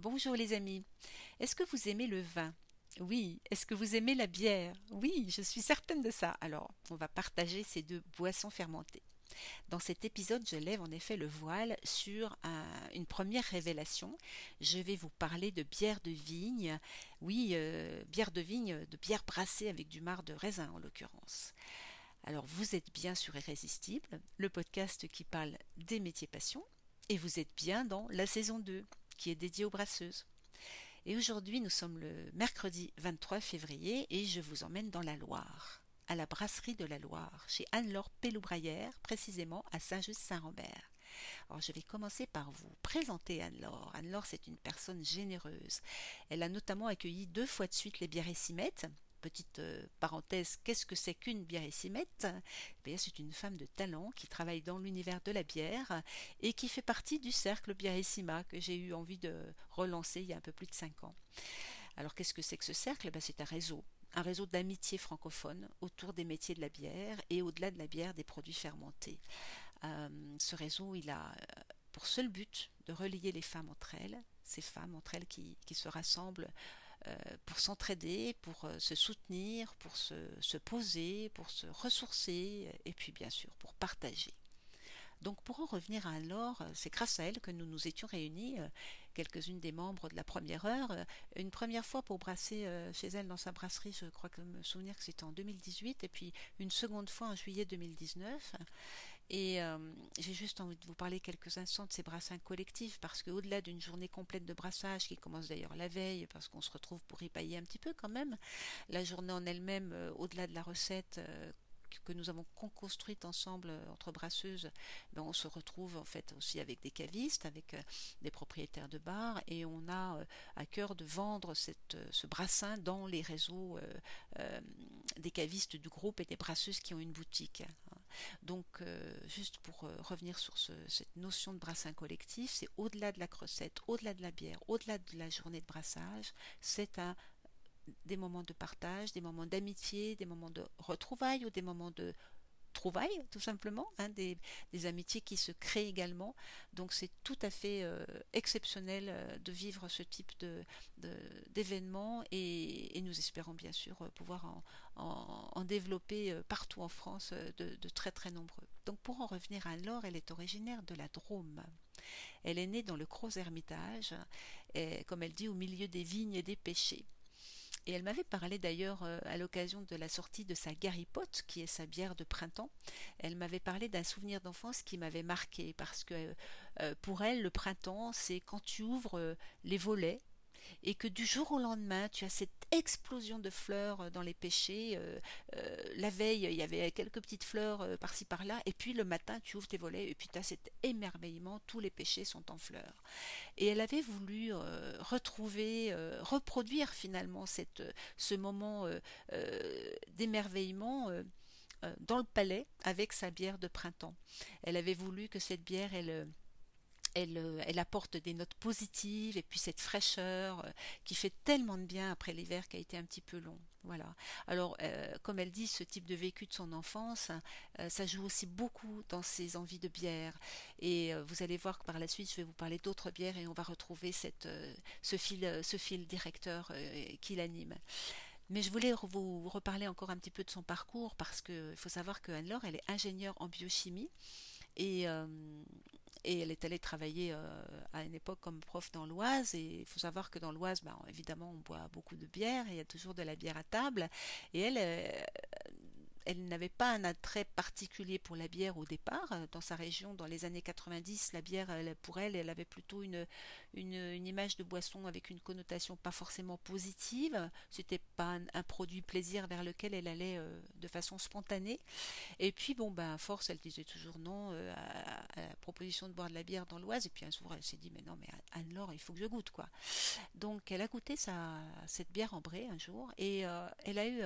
Bonjour les amis. Est-ce que vous aimez le vin? Oui. Est-ce que vous aimez la bière? Oui, je suis certaine de ça. Alors, on va partager ces deux boissons fermentées. Dans cet épisode, je lève en effet le voile sur une première révélation. Je vais vous parler de bière de vigne. Oui, euh, bière de vigne, de bière brassée avec du marc de raisin en l'occurrence. Alors vous êtes bien sur Irrésistible, le podcast qui parle des métiers passion, et vous êtes bien dans la saison 2, qui est dédiée aux brasseuses. Et aujourd'hui, nous sommes le mercredi 23 février et je vous emmène dans la Loire à la brasserie de la Loire, chez Anne-Laure Pelloubraillère, précisément à Saint-Just-Saint-Robert. Alors je vais commencer par vous présenter Anne-Laure. Anne-Laure, c'est une personne généreuse. Elle a notamment accueilli deux fois de suite les biérécimettes, petite euh, parenthèse, qu'est-ce que c'est qu'une biérécimette eh C'est une femme de talent qui travaille dans l'univers de la bière et qui fait partie du cercle Biérissima que j'ai eu envie de relancer il y a un peu plus de cinq ans. Alors qu'est-ce que c'est que ce cercle? Ben, C'est un réseau un réseau d'amitié francophone autour des métiers de la bière et au-delà de la bière des produits fermentés. Euh, ce réseau, il a euh, pour seul but de relier les femmes entre elles, ces femmes entre elles qui, se rassemblent pour s'entraider, pour se soutenir, pour se, poser, pour se ressourcer et puis bien sûr pour partager. Donc pour en revenir à Laure, c'est grâce à elle que nous nous étions réunis, euh, quelques-unes des membres de la première heure, euh, une première fois pour brasser euh, chez elle dans sa brasserie, je crois que me souvenir que c'était en 2018, et puis une seconde fois en juillet 2019. Et j'ai juste envie de vous parler quelques instants de ces brassins collectifs, parce qu'au-delà d'une journée complète de brassage, qui commence d'ailleurs la veille, parce qu'on se retrouve pour y pailler un petit peu quand même, la journée en elle-même, au-delà de la recette, que nous avons construite ensemble euh, entre brasseuses, ben on se retrouve en fait aussi avec des cavistes, avec euh, des propriétaires de bars, et on a euh, à cœur de vendre ce brassin dans les réseaux des cavistes du groupe et des brasseuses qui ont une boutique. Donc, juste pour revenir sur cette notion de brassin collectif, c'est au-delà de la recette, au-delà de la bière, au-delà de la journée de brassage, c'est des moments de partage, des moments d'amitié, des moments de retrouvailles ou des moments de trouvailles, tout simplement, hein, des, amitiés qui se créent également. Donc c'est tout à fait euh, exceptionnel euh, de vivre ce type de, d'événements et, nous espérons bien sûr euh, pouvoir en, développer partout en France de, très très nombreux. Donc pour en revenir à Laure, elle est originaire de la Drôme. Elle est née dans le Gros Hermitage, comme elle dit, au milieu des vignes et des pêchers. Et elle m'avait parlé d'ailleurs euh, à l'occasion de la sortie de sa Garipote, qui est sa bière de printemps. Elle m'avait parlé d'un souvenir d'enfance qui m'avait marqué parce que euh, pour elle, le printemps, c'est quand tu ouvres euh, les volets et que du jour au lendemain, tu as cette explosion de fleurs euh, dans les pêchers. Euh, euh, la veille, il y avait quelques petites fleurs par-ci par-là, et puis le matin, tu ouvres tes volets, et puis tu as cet émerveillement, tous les pêchers sont en fleurs. Et elle avait voulu retrouver, reproduire finalement cette, ce moment d'émerveillement dans le palais avec sa bière de printemps. Elle avait voulu que cette bière, elle euh, elle, apporte des notes positives et puis cette fraîcheur euh, qui fait tellement de bien après l'hiver qui a été un petit peu long. Voilà. Alors, euh, comme elle dit, ce type de vécu de son enfance, ça joue aussi beaucoup dans ses envies de bière. Et vous allez voir que par la suite, je vais vous parler d'autres bières et on va retrouver ce, fil, directeur qui l'anime. Mais je voulais vous reparler encore un petit peu de son parcours parce qu'il faut savoir que Anne-Laure, elle est ingénieure en biochimie et, et elle est allée travailler euh, à une époque comme prof dans l'Oise. Et il faut savoir que dans l'Oise, ben, évidemment, on boit beaucoup de bière, il y a toujours de la bière à table. Et elle, euh, elle n'avait pas un attrait particulier pour la bière au départ. Dans sa région, dans les années 90, la bière, pour elle, elle avait plutôt une, une, image de boisson avec une connotation pas forcément positive. C'était pas un, produit plaisir vers lequel elle allait euh, de façon spontanée. Et puis, bon, ben, à force, elle disait toujours non euh, à, la proposition de boire de la bière dans l'Oise. Et puis un jour, elle s'est dit, mais non, mais Anne-Laure, il faut que je goûte, quoi. Donc, elle a goûté cette bière ambrée un jour et euh, elle a eu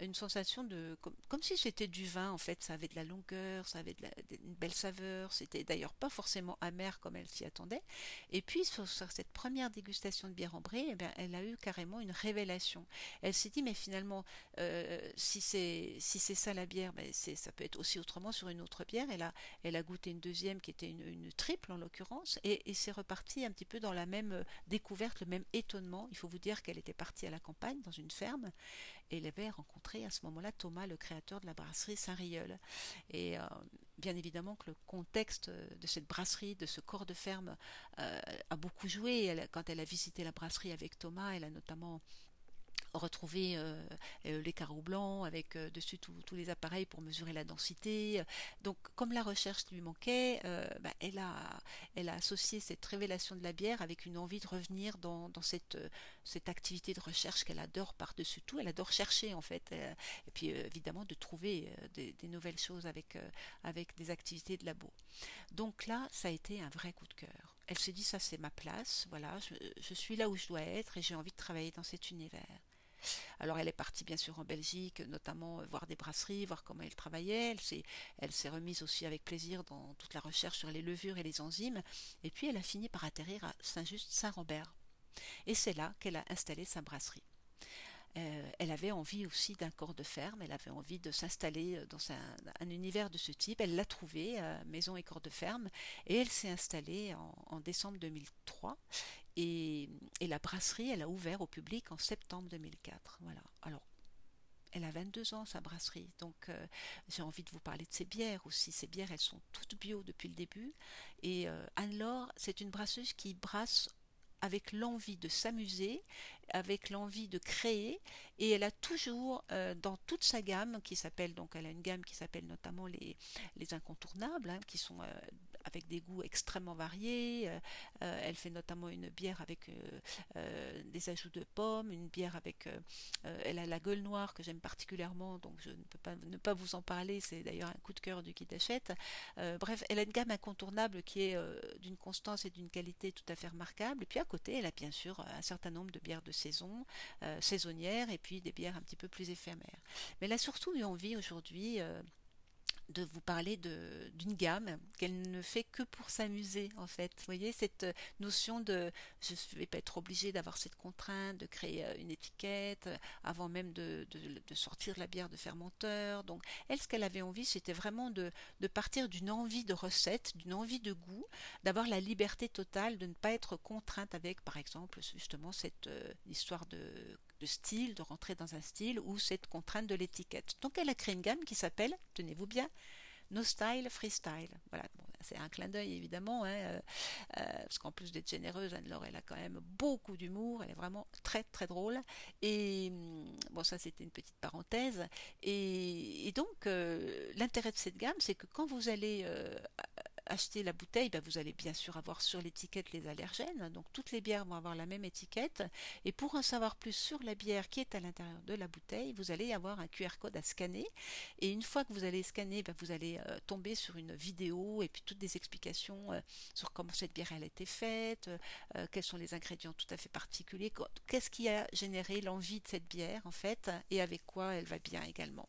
une sensation de si c'était du vin en fait. Ça avait de la longueur, ça avait une belle saveur. C'était d'ailleurs pas forcément amer comme elle s'y attendait. Et puis sur, cette première dégustation de bière ambrée, eh bien, elle a eu carrément une révélation. Elle s'est dit mais finalement si c'est si c'est ça la bière, ben, c'est ça peut être aussi autrement sur une autre bière. Elle a elle a goûté une deuxième qui était une, triple en l'occurrence et, et c'est reparti un petit peu dans la même découverte, le même étonnement. Il faut vous dire qu'elle était partie à la campagne dans une ferme et elle avait rencontré à ce moment-là Thomas, le créateur de la brasserie Saint-Rieul. Et euh, bien évidemment que le contexte de cette brasserie, de ce corps de ferme, euh, a beaucoup joué. quand elle a visité la brasserie avec Thomas, elle a notamment retrouver euh, euh, les carreaux blancs avec euh, dessus tous les appareils pour mesurer la densité. Donc, comme la recherche lui manquait, bah, elle, a, associé cette révélation de la bière avec une envie de revenir dans, cette, activité de recherche qu'elle adore par-dessus tout. Elle adore chercher, en fait. et puis, évidemment, de trouver des, nouvelles choses avec, avec des activités de labo. Donc là, ça a été un vrai coup de cœur. Elle s'est dit, ça c'est ma place, voilà, je suis là où je dois être et j'ai envie de travailler dans cet univers. Alors elle est partie bien sûr en Belgique, notamment euh, voir des brasseries, voir comment elle travaillait. Elle s'est, elle s'est remise aussi avec plaisir dans toute la recherche sur les levures et les enzymes. Et puis elle a fini par atterrir à Saint-Just-Saint-Robert. Et c'est là qu'elle a installé sa brasserie. Euh, elle avait envie aussi d'un corps de ferme, elle avait envie de s'installer euh, dans un, univers de ce type. Elle l'a trouvé, maison et corps de ferme, et elle s'est installée en, décembre 2003. Et, la brasserie, elle a ouvert au public en septembre 2004. Voilà. Alors, elle a 22 ans, sa brasserie. Donc, euh, j'ai envie de vous parler de ses bières aussi. Ces bières, elles sont toutes bio depuis le début. Et euh, Anne-Laure, c'est une brasseuse qui brasse avec l'envie de s'amuser, avec l'envie de créer, et elle a toujours euh, dans toute sa gamme qui s'appelle donc elle a une gamme qui s'appelle notamment les, les incontournables, hein, qui sont avec des goûts extrêmement variés. Euh, euh, elle fait notamment une bière avec euh, des ajouts de pommes, une bière avec... elle a la gueule noire que j'aime particulièrement, donc je ne peux pas ne pas vous en parler, c'est d'ailleurs un coup de cœur du kit achète. bref, elle a une gamme incontournable qui est d'une constance et d'une qualité tout à fait remarquable. Et puis à côté, elle a bien sûr un certain nombre de bières de saison, saisonnières, et des bières un petit peu plus éphémères. Mais elle a surtout eu envie aujourd'hui de vous parler d'une gamme qu'elle ne fait que pour s'amuser en fait. Vous voyez cette notion de je ne vais pas être obligée d'avoir cette contrainte de créer euh, une étiquette euh, avant même de, de, sortir la bière de fermenteur. Donc elle ce qu'elle avait envie c'était vraiment de, de partir d'une envie de recette, d'une envie de goût, d'avoir la liberté totale de ne pas être contrainte avec par exemple justement cette euh, histoire de de style, de rentrer dans un style ou cette contrainte de l'étiquette. Donc elle a créé une gamme qui s'appelle, tenez-vous bien, No Style Freestyle. Voilà, c'est un clin d'œil évidemment, hein, euh, euh, parce qu'en plus d'être généreuse, Anne-Laure, elle a quand même beaucoup d'humour, elle est vraiment très très drôle. Et hum, bon, ça c'était une petite parenthèse. Et, donc, euh, l'intérêt de cette gamme, c'est que quand vous allez acheter la bouteille, ben, vous allez bien sûr avoir sur l'étiquette les allergènes. Donc toutes les bières vont avoir la même étiquette. Et pour en savoir plus sur la bière qui est à l'intérieur de la bouteille, vous allez avoir un QR code à scanner. Et une fois que vous allez scanner, ben, vous allez euh, tomber sur une vidéo et puis toutes des explications euh, sur comment cette bière a été faite, euh, quels sont les ingrédients tout à fait particuliers, qu'est-ce qui a généré l'envie de cette bière en fait, et avec quoi elle va bien également.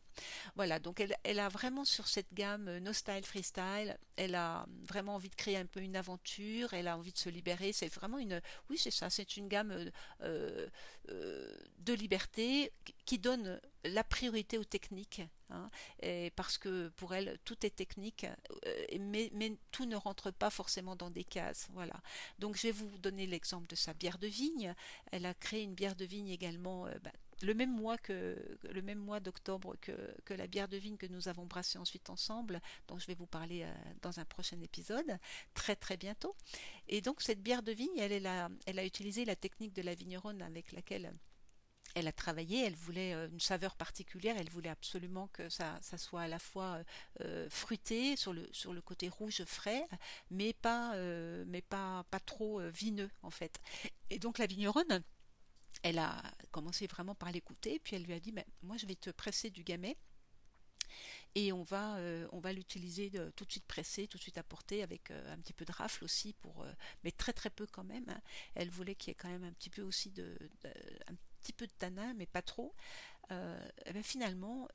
Voilà, donc elle a vraiment sur cette gamme No Style Freestyle, elle a vraiment envie de créer un peu une aventure, elle a envie de se libérer. C'est vraiment une, oui, c'est ça, c'est une gamme euh, euh, de liberté qui donne la priorité aux techniques, hein, parce que pour elle tout est technique, euh, mais, mais, tout ne rentre pas forcément dans des cases. Voilà. Donc je vais vous donner l'exemple de sa bière de vigne. Elle a créé une bière de vigne également. Bah, le même mois que le même mois d'octobre que, que, la bière de vigne que nous avons brassée ensuite ensemble, dont je vais vous parler euh, dans un prochain épisode, très très bientôt. Et donc cette bière de vigne, elle, elle, a, utilisé la technique de la vigneronne avec laquelle elle a travaillé, elle voulait euh, une saveur particulière, elle voulait absolument que ça, ça soit à la fois euh, fruité sur le, sur le côté rouge frais, mais pas, mais pas, pas trop vineux en fait. Et donc la vigneronne, elle a commencé vraiment par l'écouter, puis elle lui a dit, moi je vais te presser du gamay, et on va, euh, on va l'utiliser tout de suite pressé, tout de suite apporté avec euh, un petit peu de rafle aussi, pour, euh, mais très très peu quand même. Hein. Elle voulait qu'il y ait quand même un petit peu aussi de, un petit peu de tanin, mais pas trop. et bien finalement,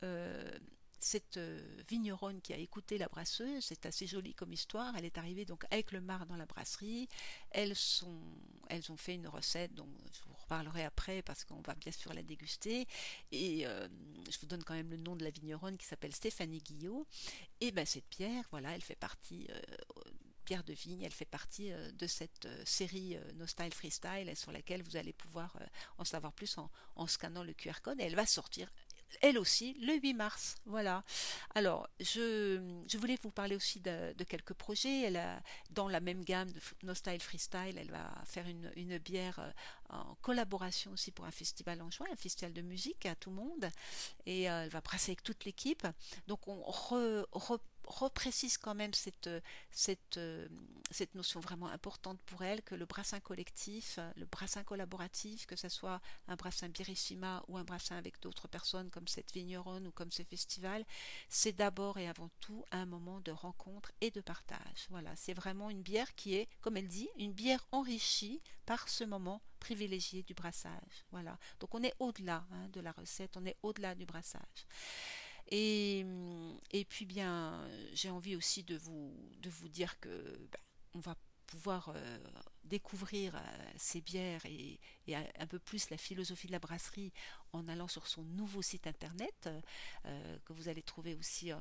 cette vigneronne qui a écouté la brasseuse, c'est assez joli comme histoire. Elle est arrivée donc avec le mar dans la brasserie. Elles sont, elles ont fait une recette dont je vous reparlerai après parce qu'on va bien sûr la déguster. Et je vous donne quand même le nom de la vigneronne qui s'appelle Stéphanie Guillot. Et ben cette pierre, voilà, elle fait partie Pierre de Vigne, elle fait partie de cette série No Style Freestyle sur laquelle vous allez pouvoir en savoir plus en, en scannant le QR code et elle va sortir elle aussi, le 8 mars. Voilà. Alors, je, voulais vous parler aussi de, quelques projets. Elle a, dans la même gamme de No Style Freestyle, elle va faire une, bière euh, en collaboration aussi pour un festival en juin, un festival de musique à tout le monde. Et euh, elle va brasser avec toute l'équipe. Donc, on re, reprécise quand même cette, cette, cette notion vraiment importante pour elle que le brassin collectif, le brassin collaboratif, que ce soit un brassin Birissima ou un brassin avec d'autres personnes comme cette vigneronne ou comme ce festival, c'est d'abord et avant tout un moment de rencontre et de partage. Voilà, c'est vraiment une bière qui est, comme elle dit, une bière enrichie par ce moment privilégié du brassage. Voilà, donc on est au-delà hein, de la recette, on est au-delà du brassage. Et, et puis bien, j'ai envie aussi de vous, de vous dire que ben, on va pouvoir euh, découvrir euh, ces bières et, un peu plus la philosophie de la brasserie en allant sur son nouveau site internet euh, que vous allez trouver aussi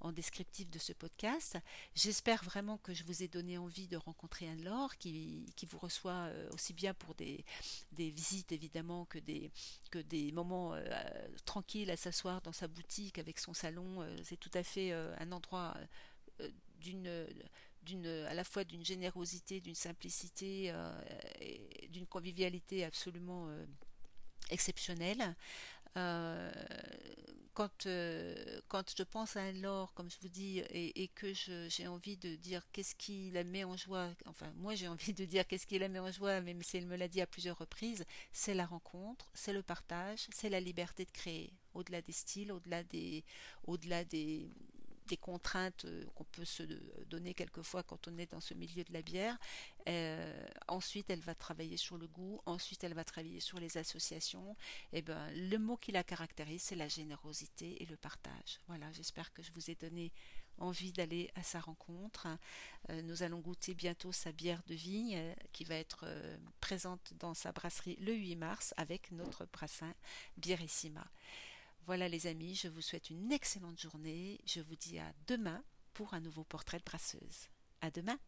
en descriptif de ce podcast. J'espère vraiment que je vous ai donné envie de rencontrer Anne-Laure qui, qui, vous reçoit aussi bien pour des, des, visites évidemment que des, que des moments tranquilles à s'asseoir dans sa boutique avec son salon. C'est tout à fait un endroit d'une à la fois d'une générosité, d'une simplicité, euh, et d'une convivialité absolument euh, exceptionnelle. Euh, quand, quand je pense à Laure, comme je vous dis, et, que j'ai envie de dire qu'est-ce qui la met en joie, enfin moi j'ai envie de dire qu'est-ce qui la met en joie, même si elle me l'a dit à plusieurs reprises, c'est la rencontre, c'est le partage, c'est la liberté de créer, au-delà des styles, au-delà des, au-delà des, des contraintes euh, qu'on peut se donner quelquefois quand on est dans ce milieu de la bière. Euh, ensuite, elle va travailler sur le goût. Ensuite, elle va travailler sur les associations. Et eh ben, le mot qui la caractérise, c'est la générosité et le partage. Voilà, j'espère que je vous ai donné envie d'aller à sa rencontre. Euh, nous allons goûter bientôt sa bière de vigne qui va être présente dans sa brasserie le 8 mars avec notre brassin Bierissima. Voilà les amis, je vous souhaite une excellente journée. Je vous dis à demain pour un nouveau portrait de brasseuse. À demain!